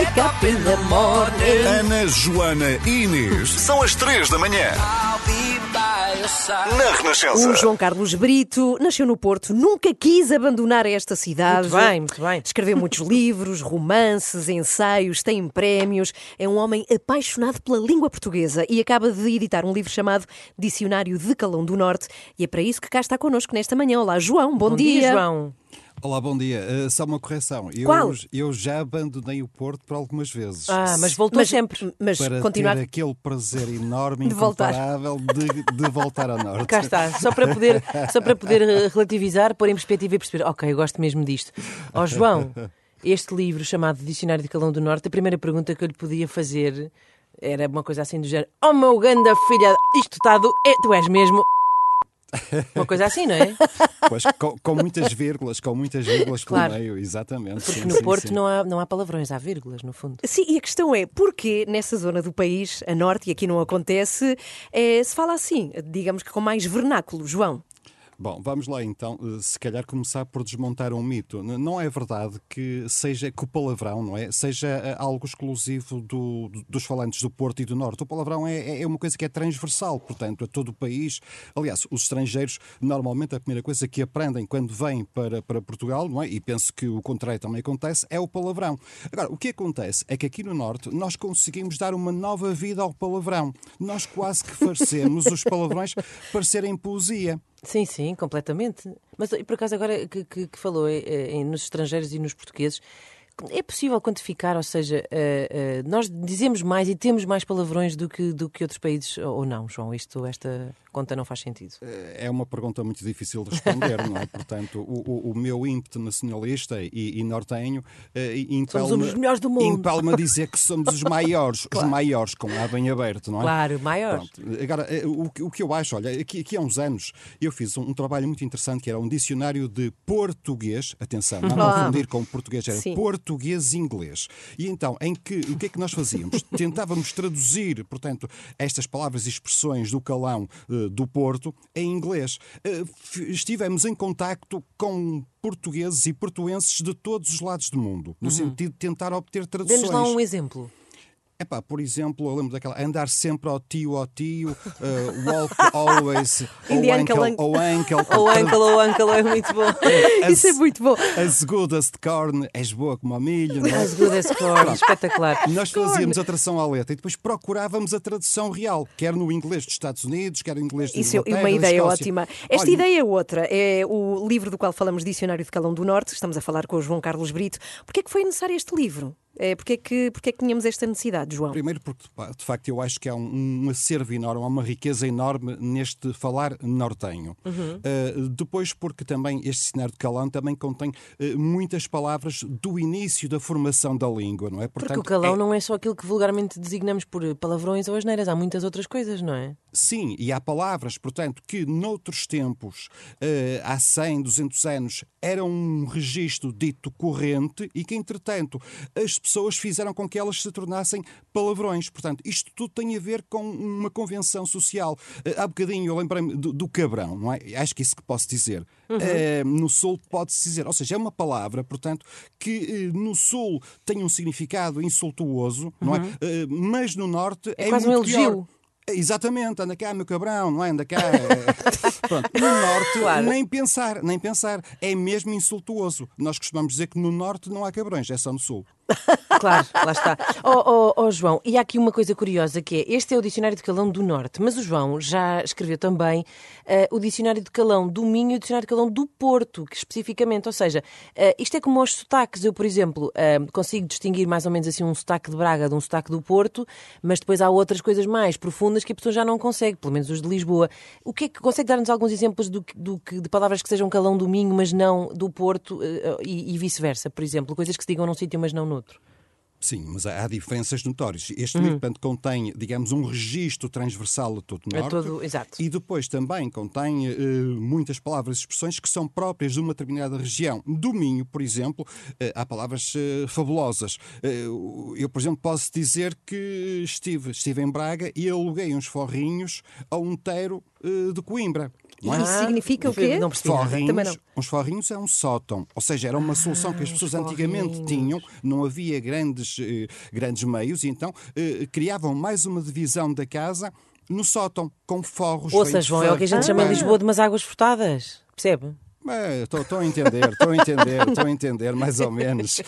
Wake up in the morning. Ana, Joana e Inês. São as três da manhã. Na Renascença. O João Carlos Brito nasceu no Porto, nunca quis abandonar esta cidade. Muito bem, muito bem. Escreveu muitos livros, romances, ensaios, tem prémios. É um homem apaixonado pela língua portuguesa e acaba de editar um livro chamado Dicionário de Calão do Norte. E é para isso que cá está connosco nesta manhã. Olá, João, bom, Bom dia, João. Olá, bom dia. Uh, só uma correção. Eu, Qual? eu já abandonei o Porto por algumas vezes. Ah, mas voltou Mas, sempre. mas para continuar. ter aquele prazer enorme, De voltar. incomparável de, de voltar ao Norte. Cá está, só para poder, só para poder eh, relativizar, pôr em perspectiva e perceber, ok, eu gosto mesmo disto. Ó João, este livro chamado Dicionário de Calão do Norte, a primeira pergunta que eu lhe podia fazer era uma coisa assim do género: Oh meu ganda filha, isto está do. É, tu és mesmo. Uma coisa assim, não é? Pois, com, com muitas vírgulas, com muitas vírgulas Claro. pelo meio, exatamente. Porque sim, no sim, Porto sim. Não, há, não há palavrões, há vírgulas, no fundo. Sim, e a questão é, porquê nessa zona do país, a norte, e aqui não acontece, eh, se fala assim, digamos que com mais vernáculo, João? Bom, vamos lá então, eh, se calhar começar por desmontar um mito. Não é verdade que seja que o palavrão, não é? Seja eh, algo exclusivo do- do- dos falantes do Porto e do Norte. O palavrão é, é uma coisa que é transversal, portanto, a todo o país. Aliás, os estrangeiros, normalmente, a primeira coisa que aprendem quando vêm para, para Portugal, não é? E penso que o contrário também acontece, é o palavrão. Agora, o que acontece é que aqui no Norte nós conseguimos dar uma nova vida ao palavrão. Nós quase que farecemos os palavrões parecerem poesia. Sim, sim, completamente. Mas por acaso agora que, que- que falou eh, eh, nos estrangeiros e nos portugueses, é possível quantificar, ou seja, eh, eh, nós dizemos mais e temos mais palavrões do que, do que outros países ou não, João? Isto, esta conta não faz sentido. É uma pergunta muito difícil de responder, não é? Portanto, o, o- meu ímpeto nacionalista e, e nortenho eh, Somos impele-me os melhores do mundo. dizer que somos os maiores, os maiores, com A bem aberto, não é? Claro, maiores. Pronto. Agora, eh, o, que- o que eu acho, olha, aqui, aqui há uns anos eu fiz um, um trabalho muito interessante que era um dicionário de português, atenção, não confundir com português, era Sim. português-inglês. E então, em que, o que é que nós fazíamos? Tentávamos traduzir, portanto, estas palavras e expressões do calão eh, do Porto em inglês. Eh, estivemos em contacto com portugueses e portuenses de todos os lados do mundo, no sentido de tentar obter traduções. Dê-nos lá um exemplo. Epá, por exemplo, eu lembro daquela andar sempre ao tio, ao tio, uh, walk always, ou In the uncle, ou uncle, Ou uncle, ou uncle, é muito bom. Isso é muito bom. as good as corn, és boa como a milho, não é? As good as corn, espetacular. Nós fazíamos a tradução à letra e depois procurávamos a tradução real, quer no inglês dos Estados Unidos, quer no inglês de Isso é uma ideia ótima. Esta Olha, ideia é outra. É o livro do qual falamos, Dicionário de Calão do Norte. Estamos a falar com o João Carlos Brito. Porquê é que foi necessário este livro? É, porquê, é que, porquê é que tínhamos esta necessidade, João? Primeiro porque, de facto, eu acho que há um, um acervo enorme, há uma riqueza enorme neste falar nortenho. Uh, depois porque também este dicionário de Calão também contém uh, muitas palavras do início da formação da língua, não é? Porque Portanto, o calão é- não é só aquilo que vulgarmente designamos por palavrões ou asneiras, há muitas outras coisas, não é? Sim, e há palavras, portanto, que noutros tempos, eh, há 100, 200 anos, eram um registro dito corrente e que, entretanto, as pessoas fizeram com que elas se tornassem palavrões. Portanto, isto tudo tem a ver com uma convenção social. Eh, há bocadinho eu lembrei-me do, do cabrão, não é? Acho que isso que posso dizer. Eh, no Sul pode-se dizer, ou seja, é uma palavra, portanto, que eh, no Sul tem um significado insultuoso, não é? Eh, mas no Norte é, quase um muito pior. Exatamente, anda cá, meu cabrão, não é? Anda cá. Pronto, no norte, Claro. nem pensar, nem pensar. É mesmo insultuoso. Nós costumamos dizer que no norte não há cabrões, é só no sul. Claro, lá está. Oh, oh, oh, João, e há aqui uma coisa curiosa que é: este é o Dicionário de Calão do Norte, mas o João já escreveu também eh, o Dicionário de Calão do Minho e o Dicionário de Calão do Porto, que especificamente, ou seja, eh, isto é como aos sotaques. Eu, por exemplo, eh, consigo distinguir mais ou menos assim um sotaque de Braga de um sotaque do Porto, mas depois há outras coisas mais profundas que a pessoa já não consegue, pelo menos os de Lisboa. O que é que consegue dar-nos alguns exemplos do, do de palavras que sejam calão do Minho, mas não do Porto e, e vice-versa, por exemplo, coisas que se digam num sítio, mas não noutro? Sim, mas há diferenças notórias. Este Uhum. livro, portanto, contém, digamos, um registro transversal a todo o A norte. todo- exato. E depois também contém eh, muitas palavras e expressões que são próprias de uma determinada região. Do Minho, por exemplo, eh, há palavras eh, fabulosas. Eu, por exemplo, posso dizer que estive, estive em Braga e aluguei uns forrinhos a um teiro de Coimbra. Não é? Isso significa o quê? Não Forrinhos, não. uns forrinhos é um sótão. Ou seja, era uma solução que as os pessoas antigamente forrinhos. tinham. Não havia grandes grandes, eh, grandes meios, e então eh, criavam mais uma divisão da casa no sótão, com forros. Ouça, João, é o que a gente chama em. Lisboa de umas águas furtadas. Percebe? Estou a entender, estou a entender, estou a entender, mais ou menos.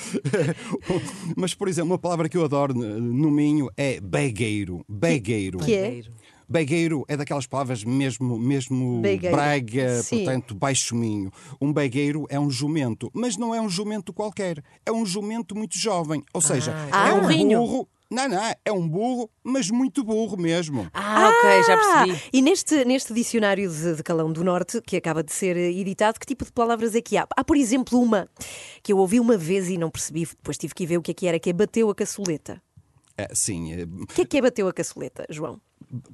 Mas, por exemplo, uma palavra que eu adoro no no Minho é begueiro. Begueiro. Que é? Begueiro é daquelas palavras mesmo, mesmo Begueiro. brega, Sim. portanto, baixo minho. Um begueiro é um jumento, mas não é um jumento qualquer, é um jumento muito jovem. Ou seja, Ah, é é um burrinho. burro. Não, não, é um burro, mas muito burro mesmo. Ah, ok, já percebi. Ah, E neste, neste dicionário de, de Calão do Norte, que acaba de ser editado, que tipo de palavras é que há? Há, por exemplo, uma que eu ouvi uma vez e não percebi, depois tive que ver o que é que era, que é bateu a caçoleta. É, sim, é, O que é que é bateu a caçoleta, João?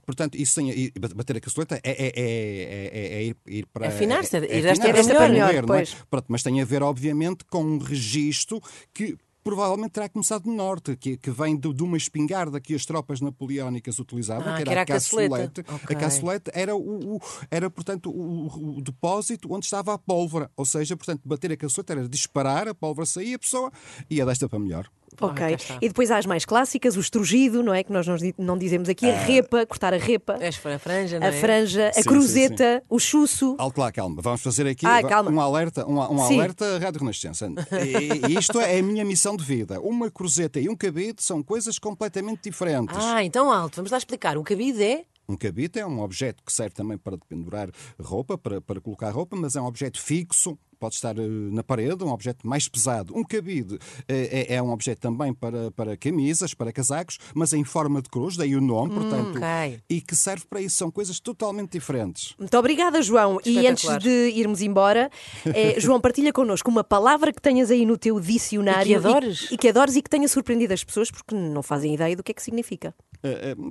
Portanto, isso e bater a caçoleta é, é, é, é- é ir, ir para. Afinar-se, é, ir é esta é melhor, é? pois. Pronto, mas tem a ver, obviamente, com um registro que. Provavelmente terá começado no norte, que, que vem de, de uma espingarda que as tropas napoleónicas utilizavam, Ah, que que era, era a caçoleta. caçolete. Ok. A caçolete era, o, o- era portanto, o, o depósito onde estava a pólvora. Ou seja, portanto, bater a caçoleta era disparar, a pólvora saía, a pessoa ia desta para melhor. Ok. está. E depois há as mais clássicas, o estrugido, não é? Que nós não, di- não dizemos aqui, a repa, cortar a repa, para a franja, não a é? franja, a Sim, sim, cruzeta, o chuço. Alto lá, calma. Vamos fazer aqui Ah, calma. um alerta, um, um Sim. alerta Rádio Renascença. E, e isto é a minha missão de vida. Uma cruzeta e um cabide são coisas completamente diferentes. Ah, então alto, vamos lá explicar. Um cabide é. Um cabide é um objeto que serve também para pendurar roupa, para, para colocar roupa, mas é um objeto fixo. Pode estar eh, na parede, um objeto mais pesado. Um cabide eh, é, é um objeto também para, para camisas, para casacos, mas em forma de cruz, daí o nome, portanto, ok. e que serve para isso. São coisas totalmente diferentes. Muito obrigada, João. E antes de irmos embora, eh, João, partilha connosco uma palavra que tenhas aí no teu dicionário E que adores. e, que adores e que tenha surpreendido as pessoas porque não fazem ideia do que é que significa.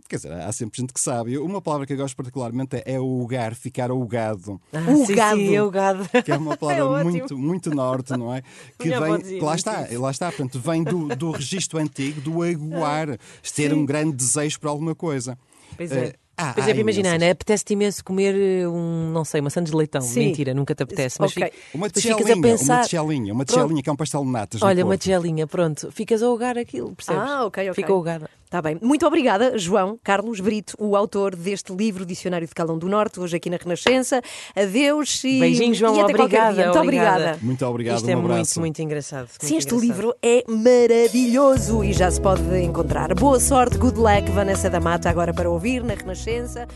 Quer dizer, há sempre gente que sabe. Uma palavra que eu gosto particularmente é, é o ugar, ficar ugado. Ah, O sim, gado. Sim, é o gado. Que é uma palavra ótimo. Muito, muito norte, não é? Que avó vem, lá muito está, lá está, portanto, vem do, do registro antigo, do aguar, ter um grande desejo por alguma coisa. Pois é. Há- Pois há é, imagina, imensas. Ana, apetece-te imenso comer eh, um, não sei, uma sandes de leitão. Sim. Mentira, nunca te apetece. Mas Ok. fica- Uma tigelinha, a pensar. uma tigelinha, uma tigelinha que é um pastel de natas. Olha, uma tigelinha, pronto. Ficas a ugar aquilo, percebes? Ah, ok, ok. Fica ugada. Está bem. Muito obrigada, João Carlos Brito, o autor deste livro Dicionário de Calão do Norte, hoje aqui na Renascença. Adeus e, Beijinho, João. e até obrigada. dia. Muito obrigada. obrigada. Muito obrigado, Isto é um muito, abraço. muito engraçado. Sim, muito este engraçado. livro é maravilhoso e já se pode encontrar. Boa sorte, good luck, Vanessa da Mata, agora para ouvir na Renascença.